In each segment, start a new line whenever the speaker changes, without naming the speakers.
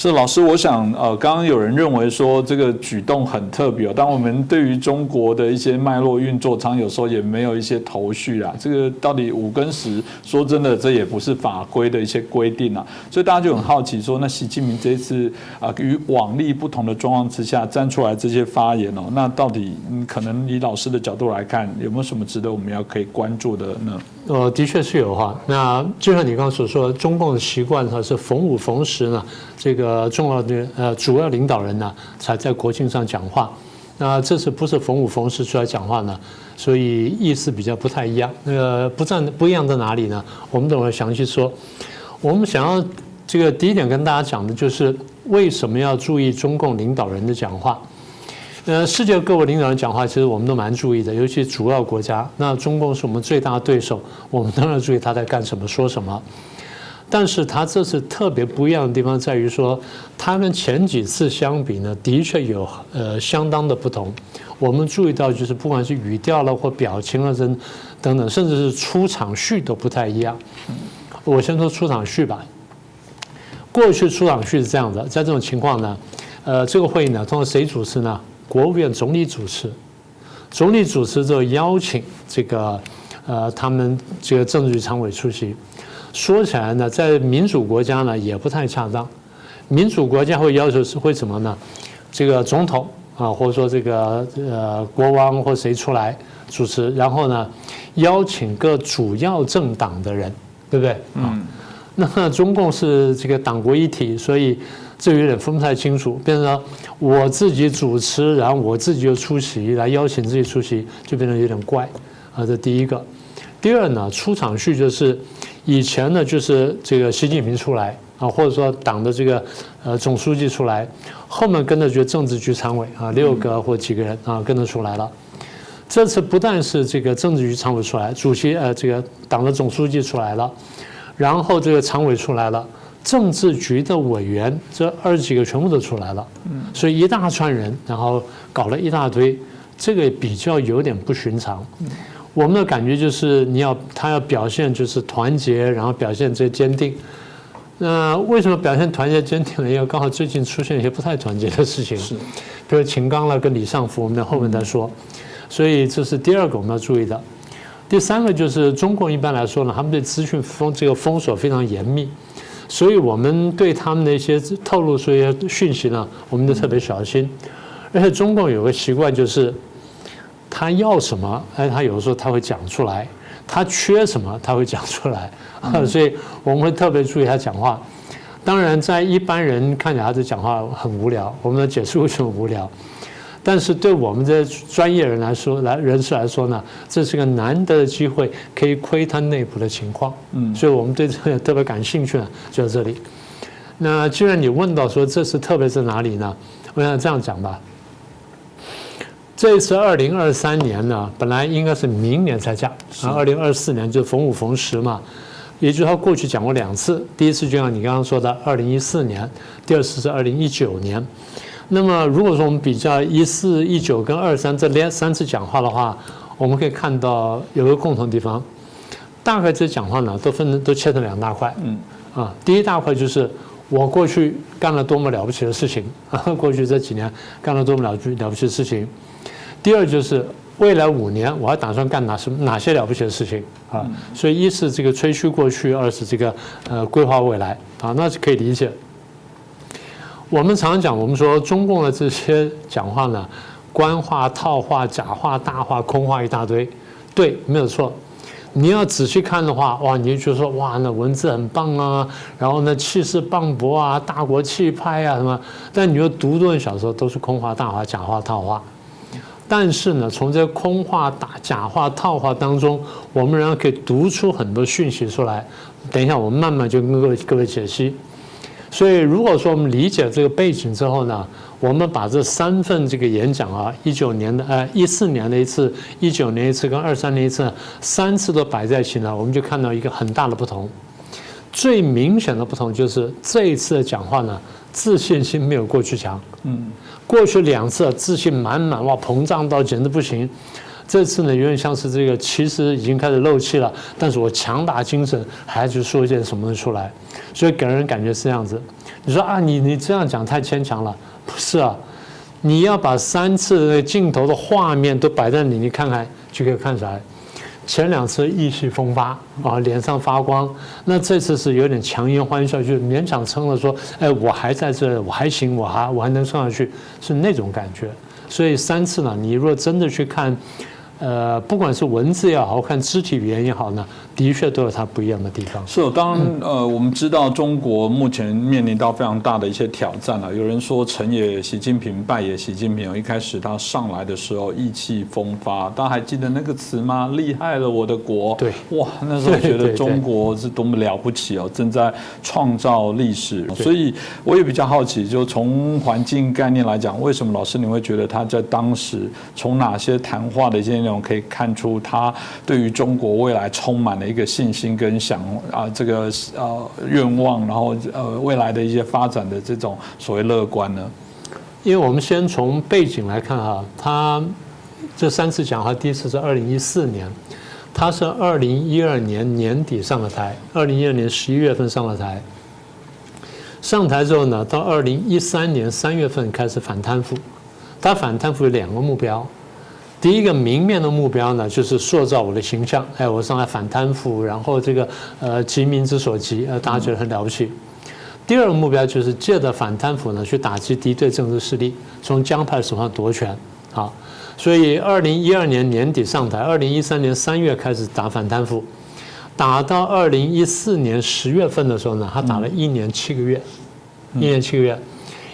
是老师，我想呃，刚刚有人认为说这个举动很特别哦，但我们对于中国的一些脉络运作，常有时候也没有一些头绪啊。这个到底五跟十，说真的，这也不是法规的一些规定啊。所以大家就很好奇说，那习近平这一次啊，与往例不同的状况之下站出来这些发言哦，那到底可能以老师的角度来看，有没有什么值得我们要可以关注的呢？
呃，的确是有哈。那就像你刚刚所说，中共的习惯哈是逢五逢十呢。这个呃重要的呃主要领导人呢，才在国庆上讲话。那这次不是逢五逢十出来讲话呢，所以意思比较不太一样。那个不占不一样在哪里呢？我们等会详细说。我们想要这个第一点跟大家讲的就是为什么要注意中共领导人的讲话。呃，世界各国领导人讲话，其实我们都蛮注意的，尤其主要国家。那中共是我们最大的对手，我们当然注意他在干什么、说什么。但是他这次特别不一样的地方在于说，他跟前几次相比呢，的确有呃相当的不同。我们注意到，就是不管是语调了或表情了等等等，甚至是出场序都不太一样。我先说出场序吧。过去出场序是这样的，在这种情况呢，呃，这个会议呢，通过谁主持呢？国务院总理主持，总理主持之后邀请这个呃他们这个政治局常委出席。说起来呢，在民主国家呢也不太恰当。民主国家会要求是会什么呢？这个总统啊，或者说这个呃国王或谁出来主持，然后呢邀请各主要政党的人，对不对？嗯。那中共是这个党国一体，所以这有点分不太清楚。变成了我自己主持，然后我自己又出席来邀请自己出席，就变得有点怪啊。这第一个。第二呢，出场序就是。以前呢，就是这个习近平出来啊，或者说党的这个呃总书记出来，后面跟着就政治局常委啊，六个或几个人啊跟着出来了。这次不但是这个政治局常委出来，主席呃这个党的总书记出来了，然后这个常委出来了，政治局的委员这二十几个全部都出来了，所以一大串人，然后搞了一大堆，这个比较有点不寻常。我们的感觉就是，你要他要表现就是团结，然后表现这坚定。那为什么表现团结坚定呢？因为刚好最近出现一些不太团结的事情，是，比如秦刚了跟李尚福，我们在后面再说。所以这是第二个我们要注意的。第三个就是中共一般来说呢，他们对资讯封这个封锁非常严密，所以我们对他们的一些透露出一些讯息呢，我们都特别小心。而且中共有个习惯就是。他要什么？哎，他有的时候他会讲出来；他缺什么，他会讲出来。所以我们会特别注意他讲话。当然，在一般人看起来，他讲话很无聊。我们解释为什么无聊，但是对我们这专业人来说，来人士来说呢，这是个难得的机会，可以窥探内部的情况。嗯，所以我们对这个特别感兴趣呢，就在这里。那既然你问到说这是特别在哪里呢？我想这样讲吧。这一次二零二三年呢，本来应该是明年才讲，啊，二零二四年就逢五逢十嘛，也就是他过去讲过两次，第一次就像你刚刚说的二零一四年，第二次是二零一九年。那么如果说我们比较一四一九跟二三这连三次讲话的话，我们可以看到有个共同地方，大概这讲话呢都分都切成两大块，嗯，啊，第一大块就是我过去干了多么了不起的事情，啊，过去这几年干了多么了不了不起的事情。第二就是未来五年我还打算干哪什哪些了不起的事情啊？所以一是这个吹嘘过去，二是这个呃规划未来啊，那是可以理解。我们常常讲，我们说中共的这些讲话呢，官话、套话、假话、大话、空话一大堆，对，没有错。你要仔细看的话，哇，你就说哇，那文字很棒啊，然后呢气势磅礴啊，大国气派啊什么。但你又读多小说都是空话、大话、假话、套话。但是呢，从这空话、打假话、套话当中，我们仍然可以读出很多讯息出来。等一下，我们慢慢就跟各位各位解析。所以，如果说我们理解这个背景之后呢，我们把这三份这个演讲啊，一九年的、呃一四年的一次、一九年一次跟二三年一次，三次都摆在一起呢，我们就看到一个很大的不同。最明显的不同就是这一次的讲话呢，自信心没有过去强。嗯。过去两次自信满满哇，膨胀到简直不行。这次呢，有点像是这个，其实已经开始漏气了，但是我强打精神，还是说一些什么出来，所以给人感觉是这样子。你说啊，你你这样讲太牵强了，不是啊？你要把三次镜头的画面都摆在你，你看看就可以看出来。前两次意气风发啊，脸上发光，那这次是有点强颜欢笑，就勉强撑了，说，哎，我还在这，我还行，我还我还能撑下去，是那种感觉。所以三次呢，你若真的去看。呃，不管是文字也好看肢体语言也好呢，的确都有它不一样的地方。
是，当然，呃，我们知道中国目前面临到非常大的一些挑战了。有人说成也习近平，败也习近平。一开始他上来的时候意气风发，大家还记得那个词吗？厉害了我的国！
对，
哇，那时候觉得中国是多么了不起哦，正在创造历史。所以我也比较好奇，就从环境概念来讲，为什么老师你会觉得他在当时从哪些谈话的一些内容可以看出他对于中国未来充满了一个信心跟想啊这个呃愿望，然后呃未来的一些发展的这种所谓乐观呢？
因为我们先从背景来看哈，他这三次讲话，第一次是二零一四年，他是二零一二年年底上了台，二零一二年十一月份上了台，上台之后呢，到二零一三年三月份开始反贪腐，他反贪腐有两个目标。第一个明面的目标呢，就是塑造我的形象，哎，我上来反贪腐，然后这个呃急民之所急，呃大家觉得很了不起。第二个目标就是借着反贪腐呢，去打击敌对政治势力，从江派手上夺权。好，所以二零一二年年底上台，二零一三年三月开始打反贪腐，打到二零一四年十月份的时候呢，他打了一年七个月，一年七个月，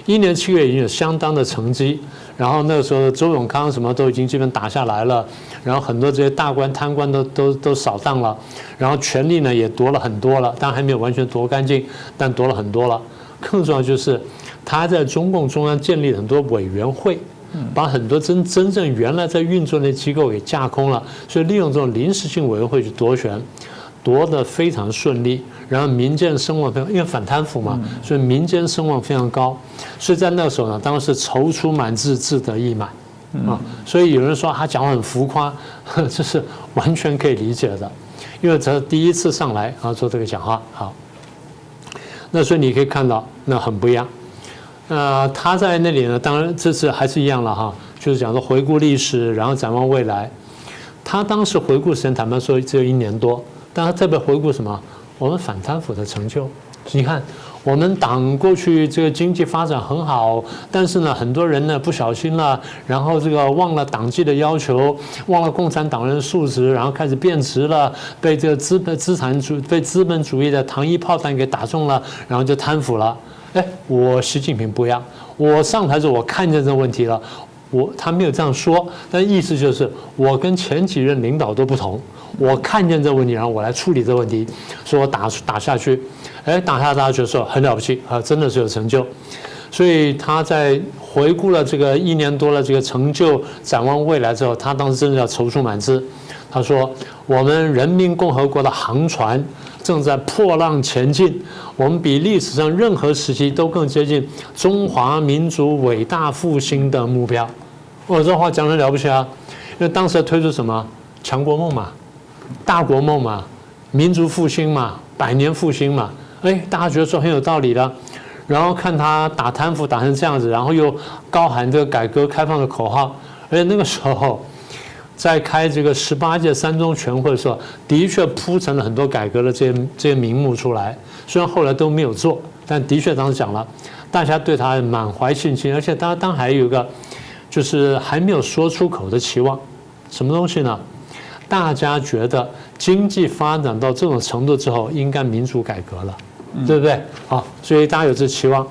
一年七个月已经有相当的成绩。然后那个时候，周永康什么都已经基本打下来了，然后很多这些大官贪官都都都扫荡了，然后权力呢也夺了很多了，但还没有完全夺干净，但夺了很多了。更重要就是他在中共中央建立很多委员会，把很多真真正原来在运作的机构给架空了，所以利用这种临时性委员会去夺权。夺得非常顺利，然后民间声望非常，因为反贪腐嘛，所以民间声望非常高。所以在那个时候呢，当时踌躇满志，志得意满啊。所以有人说他讲话很浮夸，这是完全可以理解的，因为这是第一次上来啊做这个讲话。好，那所以你可以看到，那很不一样。那他在那里呢，当然这次还是一样了哈，就是讲说回顾历史，然后展望未来。他当时回顾时间，坦白说只有一年多。但他特别回顾什么？我们反贪腐的成就。你看，我们党过去这个经济发展很好，但是呢，很多人呢不小心了，然后这个忘了党纪的要求，忘了共产党人的素质，然后开始变质了，被这个资本资产主被资本主义的糖衣炮弹给打中了，然后就贪腐了。哎，我习近平不一样，我上台时我看见这问题了，我他没有这样说，但意思就是我跟前几任领导都不同。我看见这问题，然后我来处理这问题，说我打打下去，哎，打下大家觉得说很了不起啊，真的是有成就。所以他在回顾了这个一年多了这个成就，展望未来之后，他当时真的要踌躇满志。他说：“我们人民共和国的航船正在破浪前进，我们比历史上任何时期都更接近中华民族伟大复兴的目标。”我这话讲的了不起啊，因为当时推出什么强国梦嘛。大国梦嘛，民族复兴嘛，百年复兴嘛，哎，大家觉得说很有道理的。然后看他打贪腐打成这样子，然后又高喊这个改革开放的口号，而且那个时候在开这个十八届三中全会的时候，的确铺成了很多改革的这些这些名目出来。虽然后来都没有做，但的确当时讲了，大家对他满怀信心，而且当当还有一个就是还没有说出口的期望，什么东西呢？大家觉得经济发展到这种程度之后，应该民主改革了，对不对？好，所以大家有这期望。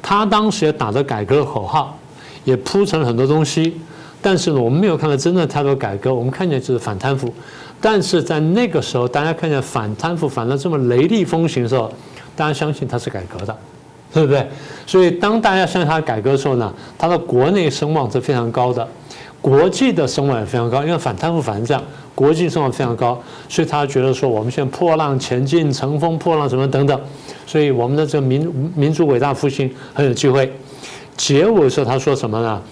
他当时也打着改革的口号，也铺成了很多东西，但是呢，我们没有看到真的太多改革，我们看见就是反贪腐。但是在那个时候，大家看见反贪腐反的这么雷厉风行的时候，大家相信他是改革的，对不对？所以当大家相信他改革的时候呢，他的国内声望是非常高的。国际的声望也非常高，因为反贪腐反战，国际声望非常高，所以他觉得说我们现在破浪前进，乘风破浪什么等等，所以我们的这个民民族伟大复兴很有机会。结尾的时候他说什么呢？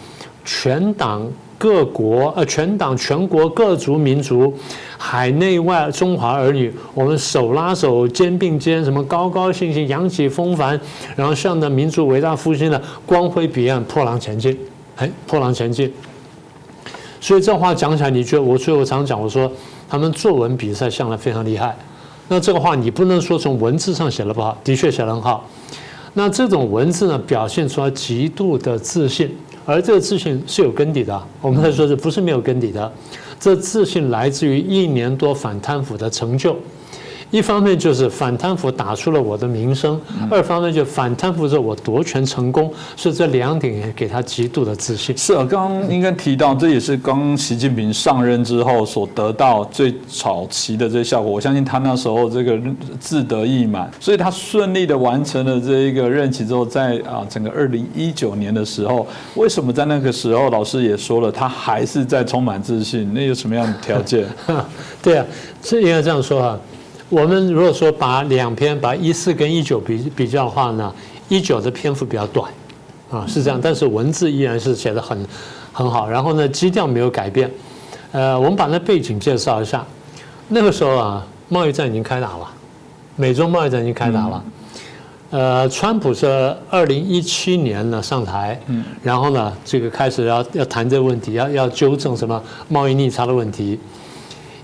全党各国呃全党全国各族民族，海内外中华儿女，我们手拉手肩并肩，什么高高兴兴扬起风帆，然后向着民族伟大复兴的光辉彼岸破浪前进，哎，破浪前进。所以这话讲起来，你觉得我所以我常讲，我说他们作文比赛向来非常厉害。那这个话你不能说从文字上写的不好，的确写得很好。那这种文字呢，表现出来极度的自信，而这个自信是有根底的。我们在说，是不是没有根底的，这自信来自于一年多反贪腐的成就。一方面就是反贪腐打出了我的名声，二方面就反贪腐之后我夺权成功，所以这两点也给他极度的自信。
是啊，刚刚应该提到，这也是刚习近平上任之后所得到最早期的这些效果。我相信他那时候这个自得意满，所以他顺利的完成了这一个任期之后，在啊整个二零一九年的时候，为什么在那个时候老师也说了，他还是在充满自信？那有什么样的条件？
对啊，这应该这样说哈。我们如果说把两篇把一四跟一九比比较的话呢，一九的篇幅比较短，啊是这样，但是文字依然是写的很很好，然后呢基调没有改变，呃，我们把那背景介绍一下，那个时候啊贸易战已经开打了，美中贸易战已经开打了，呃，川普是二零一七年呢上台，嗯，然后呢这个开始要要谈这个问题，要要纠正什么贸易逆差的问题。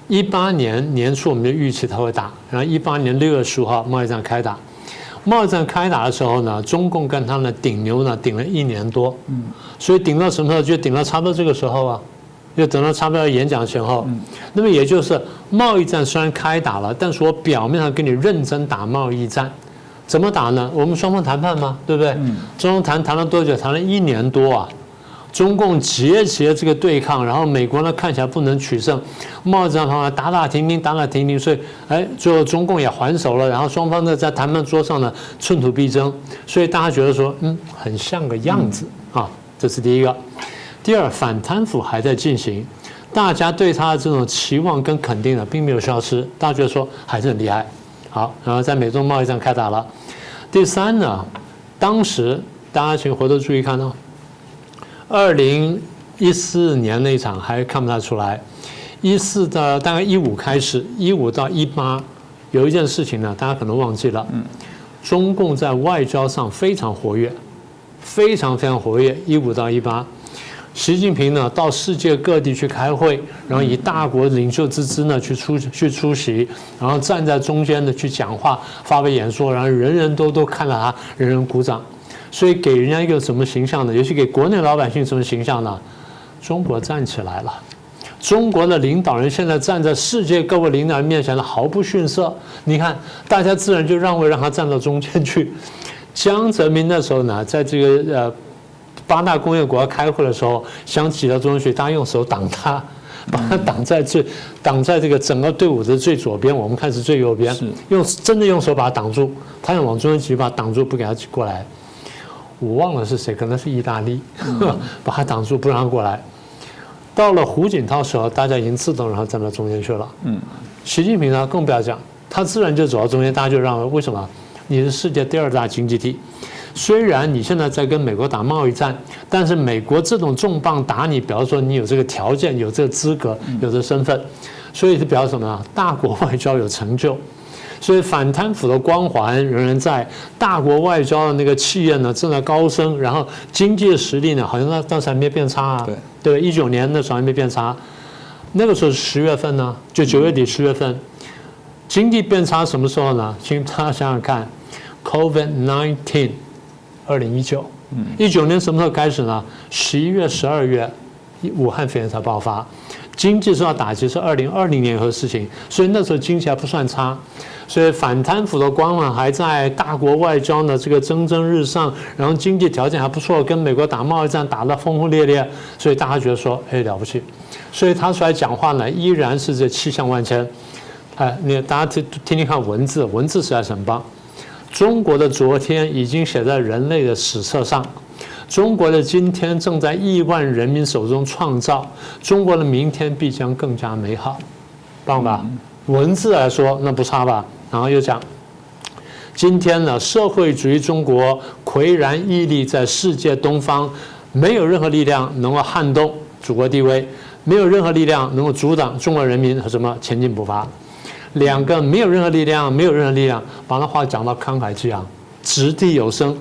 一八年年初，我们就预期他会打，然后一八年六月十五号贸易战开打。贸易战开打的时候呢，中共跟他呢顶牛呢顶了一年多，嗯，所以顶到什么时候？就顶到差不多这个时候啊，就等到差不多演讲前后。那么也就是贸易战虽然开打了，但是我表面上跟你认真打贸易战，怎么打呢？我们双方谈判嘛，对不对？双方谈谈了多久？谈了一年多啊。中共节节这个对抗，然后美国呢看起来不能取胜，贸易战方面打打停停，打打停停，所以哎，最后中共也还手了，然后双方呢在谈判桌上呢寸土必争，所以大家觉得说，嗯，很像个样子啊，这是第一个。第二，反贪腐还在进行，大家对他的这种期望跟肯定呢并没有消失，大家觉得说还是很厉害。好，然后在美中贸易战开打了。第三呢，当时大家请回头注意看哦。二零一四年那场还看不太出来，一四到大概一五开始，一五到一八有一件事情呢，大家可能忘记了。嗯，中共在外交上非常活跃，非常非常活跃。一五到一八，习近平呢到世界各地去开会，然后以大国领袖之姿呢去出去出席，然后站在中间的去讲话、发表演说，然后人人都都看到他，人人鼓掌。所以给人家一个什么形象呢？尤其给国内老百姓什么形象呢？中国站起来了，中国的领导人现在站在世界各国领导人面前呢，毫不逊色。你看，大家自然就让位，让他站到中间去。江泽民那时候呢，在这个呃八大工业国开会的时候，想挤到中间去，大家用手挡他，把他挡在最挡在这个整个队伍的最左边，我们看是最右边，用真的用手把他挡住，他想往中间挤，把他挡住，不给他挤过来。我忘了是谁，可能是意大利，把他挡住不让过来。到了胡锦涛时候，大家已经自动然后站到中间去了。嗯，习近平呢更不要讲，他自然就走到中间，大家就让位。为什么？你是世界第二大经济体，虽然你现在在跟美国打贸易战，但是美国这种重磅打你，比方说你有这个条件、有这个资格、有这身份，所以是表示什么呢？大国外交有成就。所以反贪腐的光环仍然在，大国外交的那个气焰呢正在高升，然后经济的实力呢好像那当时还没变差啊，对。对，一九年的时候还没变差，那个时候是十月份呢，就九月底十月份，经济变差什么时候呢？请大家想想看，Covid nineteen，二零一九，一九年什么时候开始呢？十一月、十二月，武汉肺炎才爆发，经济受到打击是二零二零年以后的事情，所以那时候经济还不算差。所以反贪腐的光芒还在，大国外交呢这个蒸蒸日上，然后经济条件还不错，跟美国打贸易战打得轰轰烈烈，所以大家觉得说，哎了不起，所以他出来讲话呢，依然是这气象万千，哎，你大家听听听看文字，文字实在是很棒。中国的昨天已经写在人类的史册上，中国的今天正在亿万人民手中创造，中国的明天必将更加美好，棒吧？文字来说那不差吧？然后又讲，今天呢，社会主义中国岿然屹立在世界东方，没有任何力量能够撼动祖国地位，没有任何力量能够阻挡中国人民和什么前进步伐。两个没有任何力量，没有任何力量，把那话讲到慷慨激昂，掷地有声。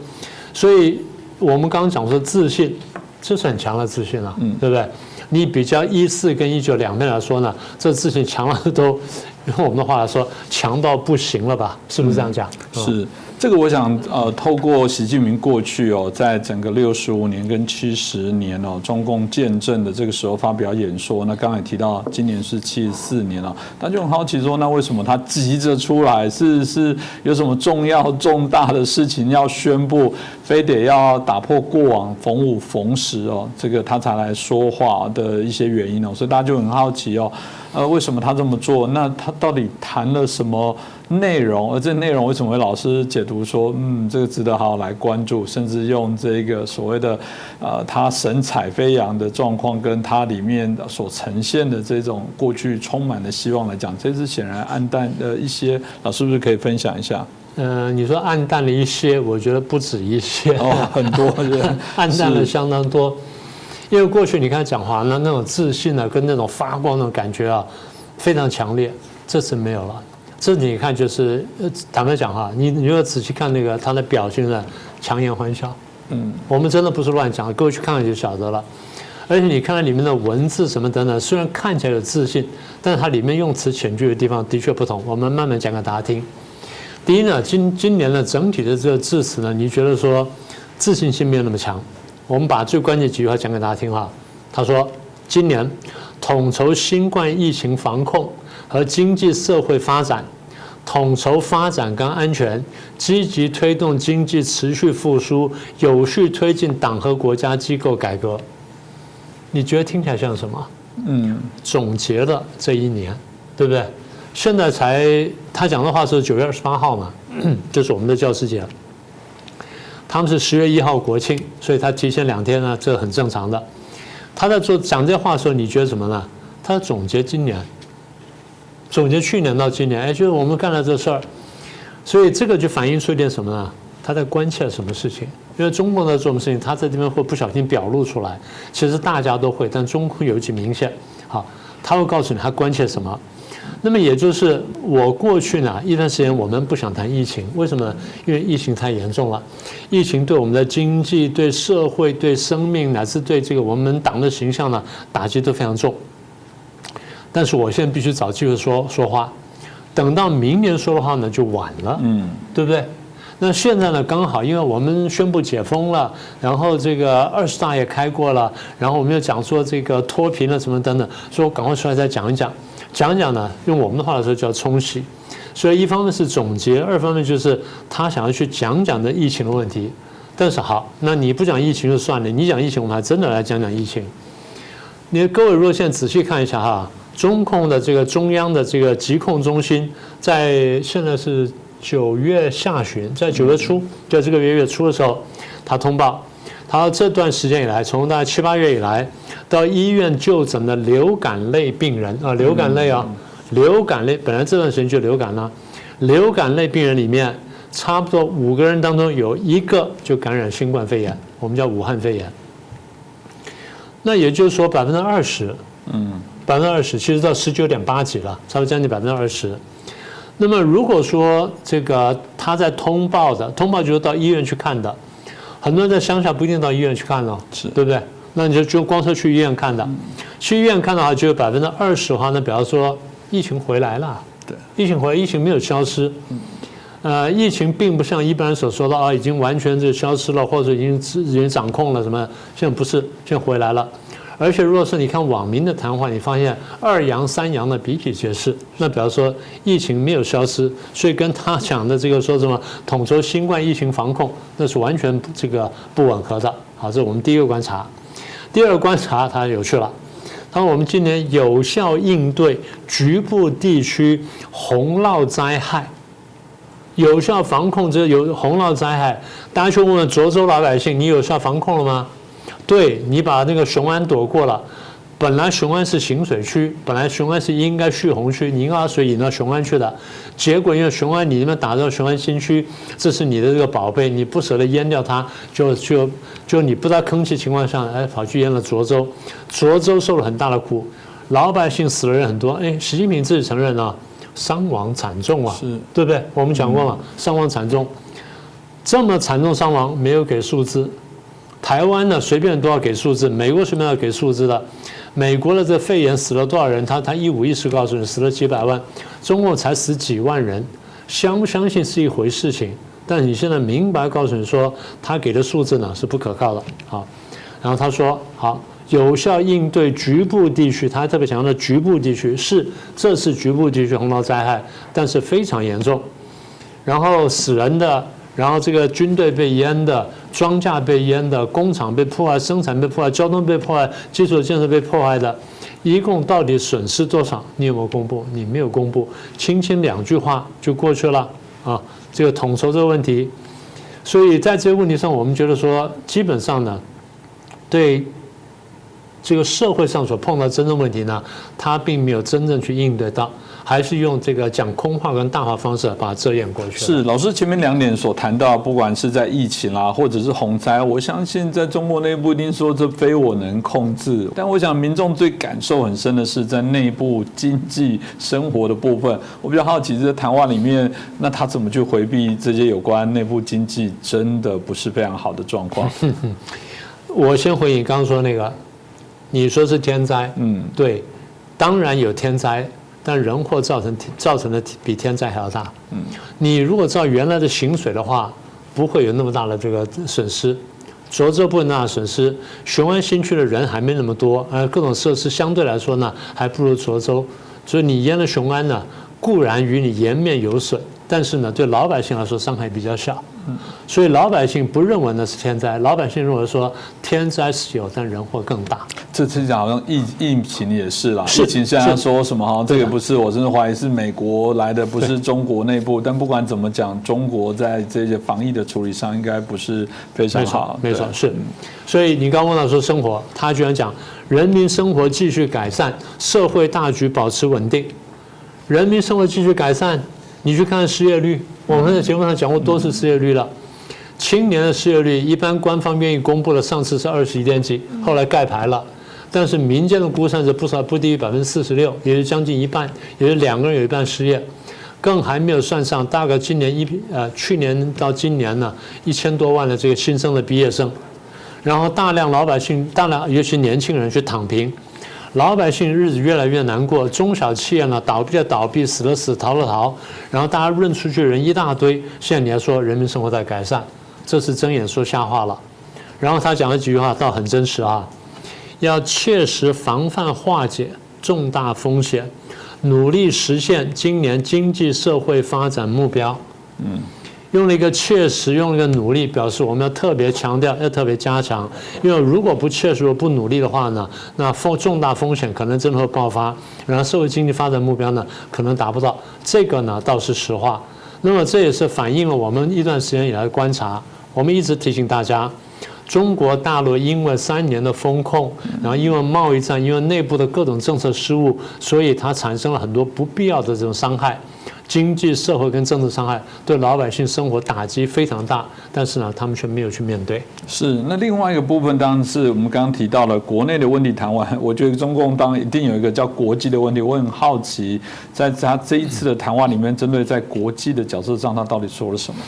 所以我们刚刚讲说自信，这是很强的自信啊，对不对？你比较一四跟一九两面来说呢，这自信强了都，用我们的话来说，强到不行了吧？是不是这样讲？
是。这个我想，呃，透过习近平过去哦，在整个六十五年跟七十年哦，中共见证的这个时候发表演说，那刚才提到今年是七十四年了，他就很好奇说，那为什么他急着出来？是是 有什么重要重大的事情要宣布，非得要打破过往逢五逢十哦，这个他才来说话的一些原因哦，所以大家就很好奇哦。呃，为什么他这么做？那他到底谈了什么内容？而这内容为什么会老师解读说，嗯，这个值得好好来关注，甚至用这个所谓的呃，他神采飞扬的状况，跟他里面所呈现的这种过去充满的希望来讲，这次显然暗淡的一些，老师是不是可以分享一下？
嗯，你说暗淡了一些，我觉得不止一些，
哦，很多，
暗淡了相当多。因为过去你看讲话呢，那种自信呢，跟那种发光的感觉啊，非常强烈。这次没有了。这你看就是，坦白讲哈，你你如果仔细看那个他的表情呢，强颜欢笑。嗯，我们真的不是乱讲，各位去看看就晓得了。而且你看看里面的文字什么等等，虽然看起来有自信，但是它里面用词遣句的地方的确不同。我们慢慢讲给大家听。第一呢，今今年的整体的这个致辞呢，你觉得说自信心没有那么强？我们把最关键几句话讲给大家听哈。他说：“今年统筹新冠疫情防控和经济社会发展，统筹发展跟安全，积极推动经济持续复苏，有序推进党和国家机构改革。”你觉得听起来像什么？嗯，总结了这一年，对不对？现在才他讲的话是九月二十八号嘛，就是我们的教师节。他们是十月一号国庆，所以他提前两天呢，这很正常的。他在做讲这话的时候，你觉得什么呢？他总结今年，总结去年到今年，哎，就是我们干了这事儿，所以这个就反映出一点什么呢？他在关切什么事情？因为中共在做什么事情，他在这边会不小心表露出来。其实大家都会，但中共尤其明显。好，他会告诉你他关切什么。那么也就是我过去呢一段时间，我们不想谈疫情，为什么呢？因为疫情太严重了，疫情对我们的经济、对社会、对生命，乃至对这个我们党的形象呢，打击都非常重。但是我现在必须找机会说说话，等到明年说的话呢，就晚了，嗯，对不对？那现在呢，刚好因为我们宣布解封了，然后这个二十大也开过了，然后我们又讲说这个脱贫了什么等等，说我赶快出来再讲一讲。讲讲呢，用我们的话来说叫冲洗，所以一方面是总结，二方面就是他想要去讲讲的疫情的问题。但是好，那你不讲疫情就算了，你讲疫情，我们还真的来讲讲疫情。你各位如果现在仔细看一下哈，中控的这个中央的这个疾控中心，在现在是九月下旬，在九月初，就这个月月初的时候，他通报。他这段时间以来，从大概七八月以来，到医院就诊的流感类病人啊，流感类啊，流感类本来这段时间就流感了，流感类病人里面，差不多五个人当中有一个就感染新冠肺炎，我们叫武汉肺炎。那也就是说百分之二十，嗯，百分之二十，其实到十九点八几了，差不多将近百分之二十。那么如果说这个他在通报的，通报就是到医院去看的。很多人在乡下不一定到医院去看了，是对不对？那你就就光说去医院看的，去医院看的话，就有百分之二十的话，那比方说疫情回来了，
对，
疫情回来，疫情没有消失，呃，疫情并不像一般人所说的啊，已经完全就消失了，或者已经已经掌控了什么？现在不是，现在回来了。而且，如果是你看网民的谈话，你发现二阳三阳的比比皆是。那比方说，疫情没有消失，所以跟他讲的这个说什么统筹新冠疫情防控，那是完全这个不吻合的。好，这是我们第一个观察。第二观察，它有趣了。他说，我们今年有效应对局部地区洪涝灾害，有效防控这有洪涝灾害。大家去问问涿州老百姓，你有效防控了吗？对你把那个雄安躲过了，本来雄安是行水区，本来雄安是应该蓄洪区，你应该把水引到雄安去的。结果因为雄安你那边打造雄安新区，这是你的这个宝贝，你不舍得淹掉它，就就就你不知道吭气情况下，哎，跑去淹了涿州，涿州受了很大的苦，老百姓死了人很多。哎，习近平自己承认了，伤亡惨重啊，
是
对不对？我们讲过嘛，伤亡惨重，这么惨重伤亡没有给数字，台湾呢随便都要给数字，美国随便要给数字的。美国的这肺炎死了多少人？他他一五一十告诉你死了几百万，中国才死几万人，相不相信是一回事情。但你现在明白告诉你说，他给的数字呢是不可靠的。好，然后他说好，有效应对局部地区，他特别强调局部地区是这是局部地区洪涝灾害，但是非常严重，然后死人的。然后这个军队被淹的，庄稼被淹的，工厂被破坏，生产被破坏，交通被破坏，基础建设被破坏的，一共到底损失多少？你有没有公布？你没有公布，轻轻两句话就过去了啊！这个统筹这个问题，所以在这个问题上，我们觉得说，基本上呢，对这个社会上所碰到真正问题呢，他并没有真正去应对到。还是用这个讲空话跟大话方式把它遮掩过去。
是老师前面两点所谈到，不管是在疫情啦，或者是洪灾，我相信在中国内部一定说这非我能控制。但我想民众最感受很深的是在内部经济生活的部分。我比较好奇，在谈话里面，那他怎么去回避这些有关内部经济真的不是非常好的状况？
我先回应刚刚说那个，你说是天灾，嗯，对，当然有天灾。但人祸造成造成的比天灾还要大。嗯，你如果照原来的行水的话，不会有那么大的这个损失。涿州不会那损失，雄安新区的人还没那么多，呃，各种设施相对来说呢，还不如涿州。所以你淹了雄安呢，固然与你颜面有损。但是呢，对老百姓来说伤害比较小，所以老百姓不认为那是天灾，老百姓认为说天灾是有，但人祸更大。
这次讲好像疫疫情也是啦，疫情现在说什么哈，这个不是，我真的怀疑是美国来的，不是中国内部。但不管怎么讲，中国在这些防疫的处理上应该不是非常好。
没错，是。所以你刚问到说生活，他居然讲人民生活继续改善，社会大局保持稳定，人民生活继续改善。你去看失业率，我们在节目上讲过多次失业率了。青年的失业率，一般官方愿意公布的，上次是二十一点几，后来盖牌了。但是民间的估算是不少，不低于百分之四十六，也就将近一半，也就两个人有一半失业。更还没有算上大概今年一呃去年到今年呢一千多万的这个新生的毕业生，然后大量老百姓，大量尤其年轻人去躺平。老百姓日子越来越难过，中小企业呢倒闭的倒闭，死了死，逃了逃，然后大家认出去人一大堆。现在你还说人民生活在改善，这是睁眼说瞎话了。然后他讲了几句话，倒很真实啊，要切实防范化解重大风险，努力实现今年经济社会发展目标。嗯。用了一个确实，用了一个努力，表示我们要特别强调，要特别加强。因为如果不切实、不努力的话呢，那风重大风险可能真的会爆发，然后社会经济发展目标呢可能达不到。这个呢倒是实话。那么这也是反映了我们一段时间以来观察。我们一直提醒大家，中国大陆因为三年的风控，然后因为贸易战，因为内部的各种政策失误，所以它产生了很多不必要的这种伤害。经济社会跟政治伤害对老百姓生活打击非常大，但是呢，他们却没有去面对。
是那另外一个部分，当然是我们刚刚提到了国内的问题谈完，我觉得中共当然一定有一个叫国际的问题。我很好奇，在他这一次的谈话里面，针对在国际的角色上，他到底说了什么？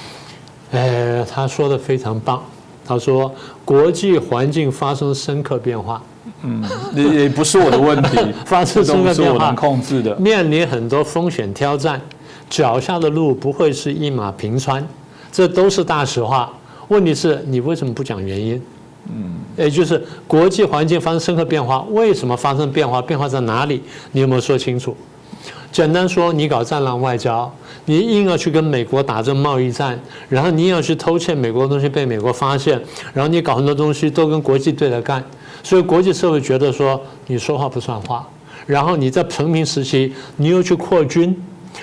呃，他说的非常棒。他说，国际环境发生深刻变化。
嗯，也也不是我的问题，
发生深刻变化，
控制的，
面临很多风险挑战。脚下的路不会是一马平川，这都是大实话。问题是你为什么不讲原因？嗯，也就是国际环境发生深刻变化，为什么发生变化？变化在哪里？你有没有说清楚？简单说，你搞战狼外交，你硬要去跟美国打这贸易战，然后你也要去偷窃美国的东西被美国发现，然后你搞很多东西都跟国际对着干，所以国际社会觉得说你说话不算话。然后你在成平时期，你又去扩军。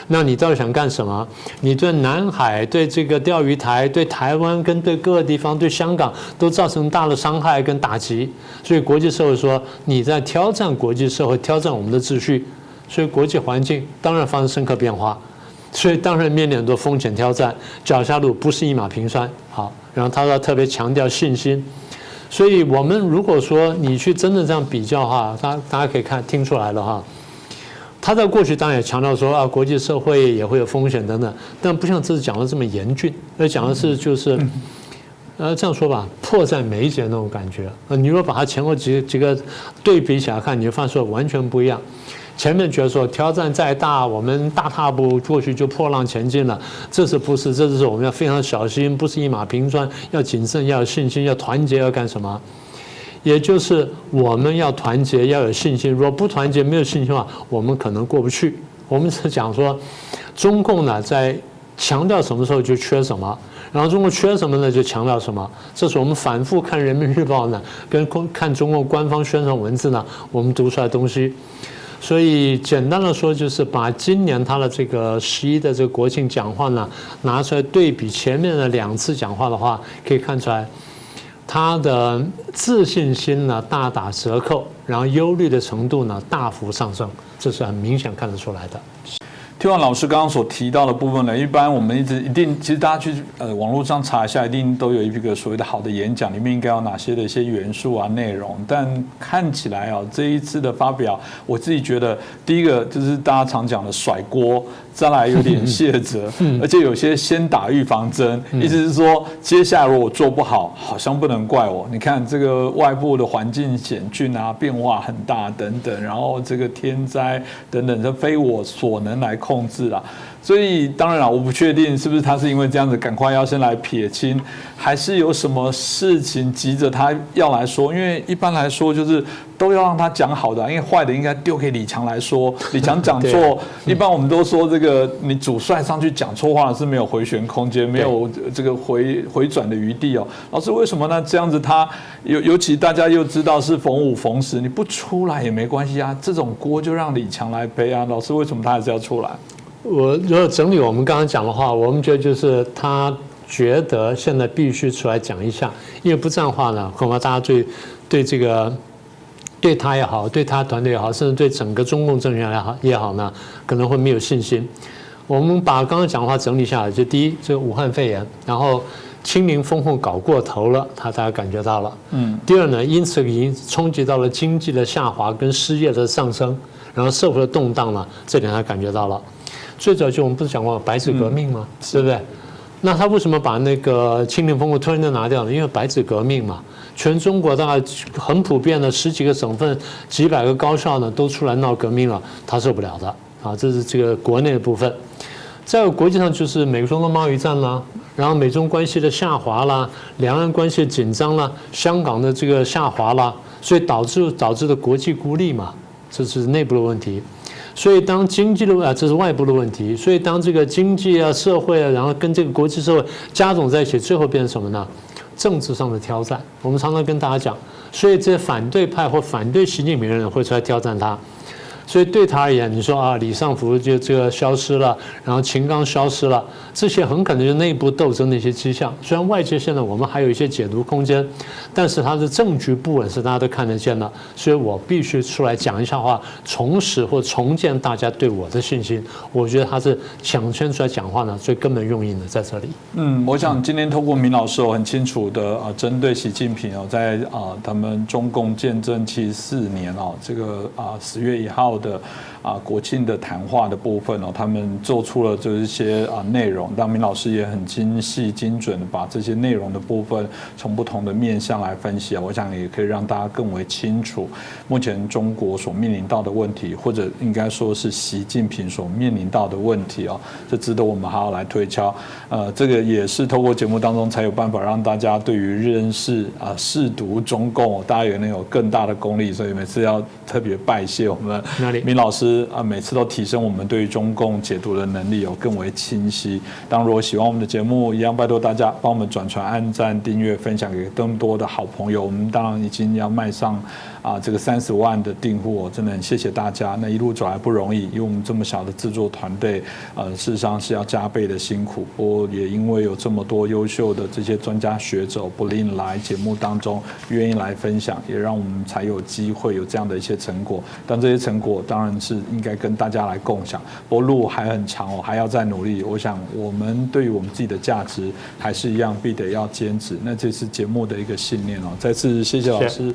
那你到底想干什么？你对南海、对这个钓鱼台、对台湾跟对各个地方、对香港都造成大的伤害跟打击，所以国际社会说你在挑战国际社会，挑战我们的秩序，所以国际环境当然发生深刻变化，所以当然面临很多风险挑战，脚下路不是一马平川。好，然后他要特别强调信心，所以我们如果说你去真的这样比较的话，大大家可以看听出来了哈。他在过去当然也强调说啊，国际社会也会有风险等等，但不像这次讲的这么严峻，而讲的是就是，呃，这样说吧，迫在眉睫那种感觉。呃，你如果把它前后几几个对比起来看，你会发现完全不一样。前面觉得说挑战再大，我们大踏步过去就破浪前进了，这是不是？这就是我们要非常小心，不是一马平川，要谨慎，要有信心，要团结，要干什么？也就是我们要团结，要有信心。如果不团结，没有信心的话，我们可能过不去。我们是讲说，中共呢在强调什么时候就缺什么，然后中国缺什么呢就强调什么。这是我们反复看人民日报呢，跟看中共官方宣传文字呢，我们读出来的东西。所以简单的说，就是把今年他的这个十一的这个国庆讲话呢拿出来对比前面的两次讲话的话，可以看出来。他的自信心呢大打折扣，然后忧虑的程度呢大幅上升，这是很明显看得出来的。
希望老师刚刚所提到的部分呢，一般我们一直一定，其实大家去呃网络上查一下，一定都有一个所谓的好的演讲里面应该有哪些的一些元素啊内容。但看起来啊，这一次的发表，我自己觉得第一个就是大家常讲的甩锅。再来有点卸责，而且有些先打预防针，意思是说，接下来如果我做不好，好像不能怪我。你看这个外部的环境险峻啊，变化很大等等，然后这个天灾等等，这非我所能来控制啊。所以当然了，我不确定是不是他是因为这样子赶快要先来撇清，还是有什么事情急着他要来说。因为一般来说就是都要让他讲好的，因为坏的应该丢给李强来说。李强讲错，一般我们都说这个你主帅上去讲错话是没有回旋空间，没有这个回回转的余地哦。老师为什么呢？这样子他尤尤其大家又知道是逢五逢十，你不出来也没关系啊，这种锅就让李强来背啊。老师为什么他还是要出来？
我如果整理我们刚刚讲的话，我们觉得就是他觉得现在必须出来讲一下，因为不这样的话呢，恐怕大家对对这个对他也好，对他团队也好，甚至对整个中共政权也好也好呢，可能会没有信心。我们把刚刚讲的话整理下来，就第一，这武汉肺炎，然后清零风控搞过头了，他大家感觉到了。嗯。第二呢，因此已经冲击到了经济的下滑跟失业的上升，然后社会的动荡了，这点他感觉到了。最早就我们不是讲过白纸革命吗？对不对？那他为什么把那个清零封控突然就拿掉了？因为白纸革命嘛，全中国大概很普遍的十几个省份、几百个高校呢，都出来闹革命了，他受不了的啊！这是这个国内的部分。在国际上就是美中的贸易战啦，然后美中关系的下滑啦，两岸关系紧张啦，香港的这个下滑啦，所以导致导致的国际孤立嘛，这是内部的问题。所以，当经济的啊，这是外部的问题。所以，当这个经济啊、社会啊，然后跟这个国际社会加总在一起，最后变成什么呢？政治上的挑战。我们常常跟大家讲，所以这些反对派或反对习近平的人会出来挑战他。所以对他而言，你说啊，李尚福就这个消失了，然后秦刚消失了，这些很可能就是内部斗争的一些迹象。虽然外界现在我们还有一些解读空间，但是他的政局不稳是大家都看得见的。所以我必须出来讲一下话，重拾或重建大家对我的信心。我觉得他是抢先出来讲话呢，最根本用意呢在这里。
嗯，我想今天通过明老师，我很清楚的啊，针对习近平哦，在啊他们中共建政七四年哦，这个啊十月一号。的啊，国庆的谈话的部分哦，他们做出了这一些啊内容，当明老师也很精细精准的把这些内容的部分从不同的面向来分析啊，我想也可以让大家更为清楚目前中国所面临到的问题，或者应该说是习近平所面临到的问题哦，这值得我们好好来推敲。呃，这个也是透过节目当中才有办法让大家对于认识啊试读中共，大家也能有更大的功力，所以每次要特别拜谢我们。明老师啊，每次都提升我们对于中共解读的能力有更为清晰。当如果喜欢我们的节目，一样拜托大家帮我们转传、按赞、订阅、分享给更多的好朋友。我们当然已经要迈上啊这个三十万的订户，真的很谢谢大家。那一路走来不容易，因为我们这么小的制作团队，呃，事实上是要加倍的辛苦。不过也因为有这么多优秀的这些专家学者不吝来节目当中愿意来分享，也让我们才有机会有这样的一些成果。但这些成果当然是应该跟大家来共享。不过路还很长哦，还要再努力。我想我们对于我们自己的价值还是一样，必得要坚持。那这是节目的一个信念哦。再次谢谢老师，